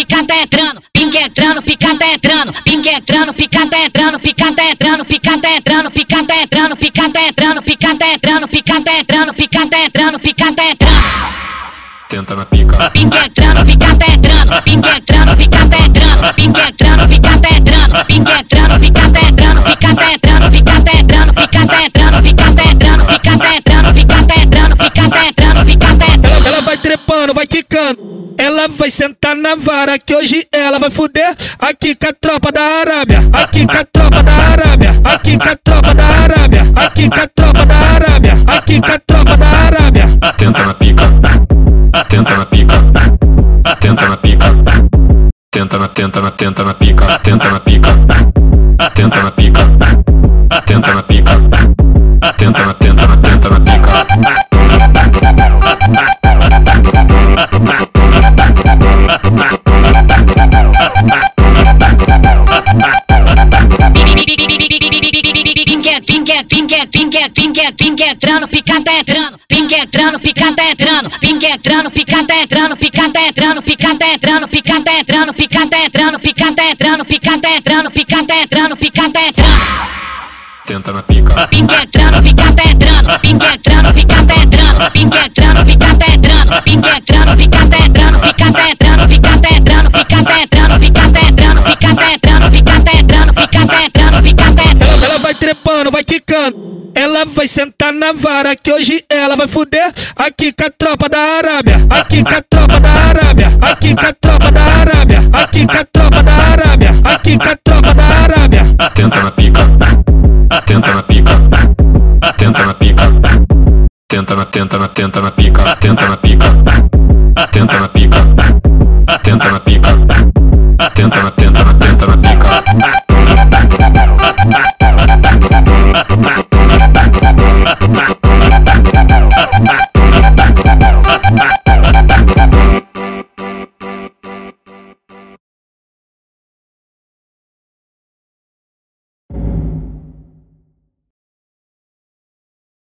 entrando, pique entrando, pica tá entrando, pique entrando, pica tá entrando, pica tá entrando, pica tá entrando, pica tá entrando, pica tá entrando, pica tá entrando, pica tá entrando, pica tá entrando, pica tá entrando. Senta na pica. Pique entrando, pica quicando. Ela vai sentar na vara que hoje ela vai fuder. Aqui com a tropa da Arábia. Aqui com a tropa da Arábia. Aqui com a tropa da Arábia. Aqui com a tropa da Arábia. Aqui com a tropa da Arábia. Senta na pica. Senta na pica. Senta na pica. Senta na, senta na, senta na pica. Senta na pica. Senta na pica. Senta na pica. Pica tá entrando, pinque entrando, pica tá entrando, pinque entrando, pica tá entrando, pica tá entrando, pica tá entrando, pica tá entrando, pica tá entrando, pica tá entrando, pica tá entrando, pica tá entrando, pica tá entrando. Senta na pica. Entrando, pica tá entrando, pinque entrando, pica quicando. Ela vai sentar na vara que hoje ela vai fuder. Aqui com a tropa da Arábia. Aqui com a tropa da Arábia. Aqui com a tropa da Arábia. Aqui com a tropa da Arábia. Aqui com a tropa da Arábia. Senta na pica. Senta na pica. Senta na pica. Senta na, senta na, senta na pica. Senta na pica. Senta na pica. Senta na pica.